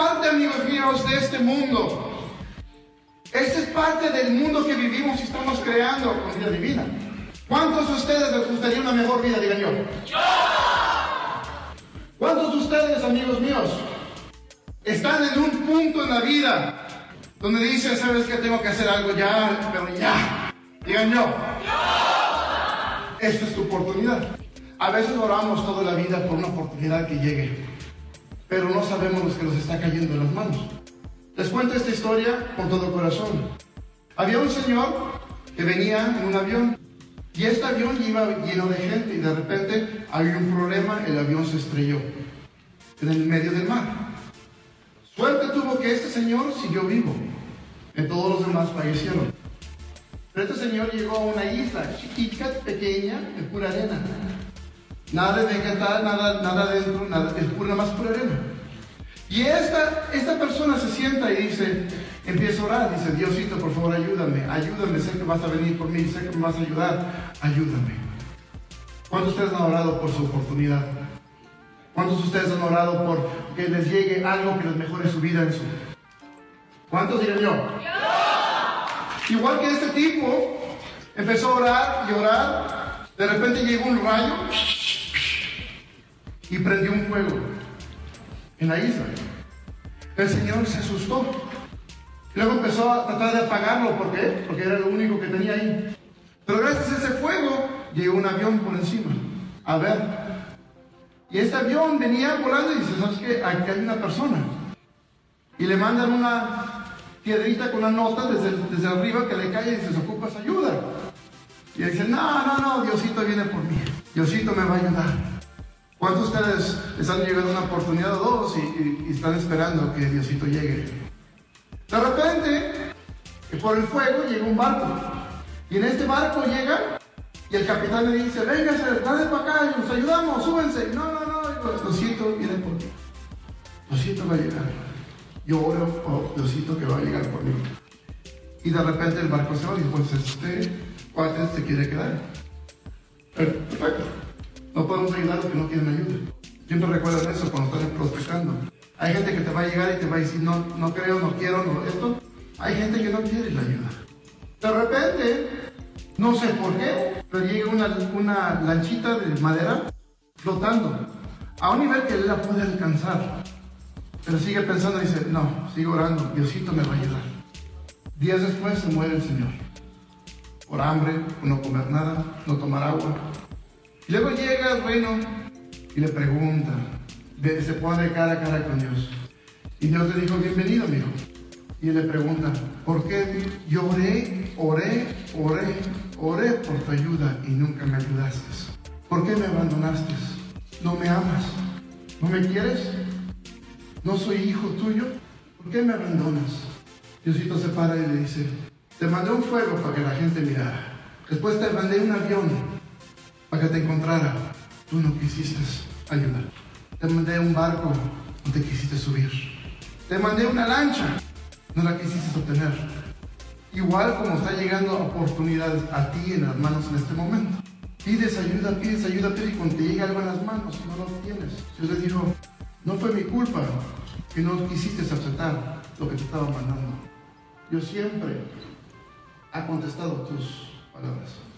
parte, amigos míos, de este mundo. Esta es parte del mundo que vivimos y estamos creando con vida divina. ¿Cuántos de ustedes les gustaría una mejor vida, digan yo? ¿Cuántos de ustedes, amigos míos, están en un punto en la vida donde dicen, sabes que tengo que hacer algo ya, pero ya? Digan yo. Esta es tu oportunidad. A veces oramos toda la vida por una oportunidad que llegue, pero no sabemos lo que nos está cayendo en las manos. Les cuento esta historia con todo corazón. Había un señor que venía en un avión y este avión iba lleno de gente y de repente había un problema, el avión se estrelló en el medio del mar. Suerte tuvo que este señor siguió vivo, en todos los demás fallecieron. Pero este señor llegó a una isla chiquita, pequeña, de pura arena. Nada de vegetal, nada, nada dentro, nada, es pura, más pura arena. Y esta, esta persona se sienta y dice, empieza a orar, dice, Diosito, por favor, ayúdame, ayúdame, sé que vas a venir por mí, sé que me vas a ayudar, ayúdame. ¿Cuántos de ustedes han orado por su oportunidad? ¿Cuántos de ustedes han orado por que les llegue algo que les mejore su vida en su... ¿Cuántos dirán yo? Igual que este tipo empezó a orar y orar, de repente llegó un rayo y prendió un fuego en la isla. El Señor se asustó. Luego empezó a tratar de apagarlo. ¿Por qué? Porque era lo único que tenía ahí. Pero gracias a ese fuego llegó un avión por encima. A ver. Y este avión venía volando y dice, ¿sabes qué? Aquí hay una persona. Y le mandan una piedrita con una nota desde, desde arriba que le cae y dice, ocupas ayuda. Y dice, no, no, no, Diosito viene por mí. Diosito me va a ayudar. ¿Cuántos de ustedes les han llegado una oportunidad o dos y, están esperando que Diosito llegue? De repente, por el fuego llega un barco. Y en este barco llega y el capitán le dice, véngase, dale para acá, nos ayudamos, súbense. No, no, no, Diosito viene por mí. Diosito va a llegar. Yo oro por Diosito que va a llegar por mí. Y de repente el barco se va y dice, pues este cuate se quiere quedar. Perfecto. Podemos ayudar a los que no tienen ayuda. Siempre recuerden eso cuando están prospectando. Hay gente que te va a llegar y te va a decir, no, no creo, no quiero, no esto. Hay gente que no quiere la ayuda. De repente, no sé por qué, pero llega una, una lanchita de madera flotando a un nivel que él la puede alcanzar. Pero sigue pensando y dice, no, sigue orando, Diosito me va a ayudar. Días después se muere el Señor. Por hambre, por no comer nada, no tomar agua, luego llega el reino y le pregunta, se pone cara a cara con Dios. Y Dios le dijo, bienvenido, mi hijo. Y él le pregunta, ¿por qué yo oré, oré, oré, oré por tu ayuda y nunca me ayudaste? ¿Por qué me abandonaste? ¿No me amas? ¿No me quieres? ¿No soy hijo tuyo? ¿Por qué me abandonas? Diosito se para y le dice, te mandé un fuego para que la gente mirara. Después te mandé un avión para que te encontrara. Tú no quisiste ayudar. Te mandé un barco, no te quisiste subir. Te mandé una lancha, no la quisiste obtener. Igual como está llegando oportunidades a ti en las manos en este momento. Pides ayuda, pides ayuda, y cuando te llega algo en las manos no lo tienes. Dios le dijo, no fue mi culpa que no quisiste aceptar lo que te estaba mandando. Yo siempre ha contestado tus palabras.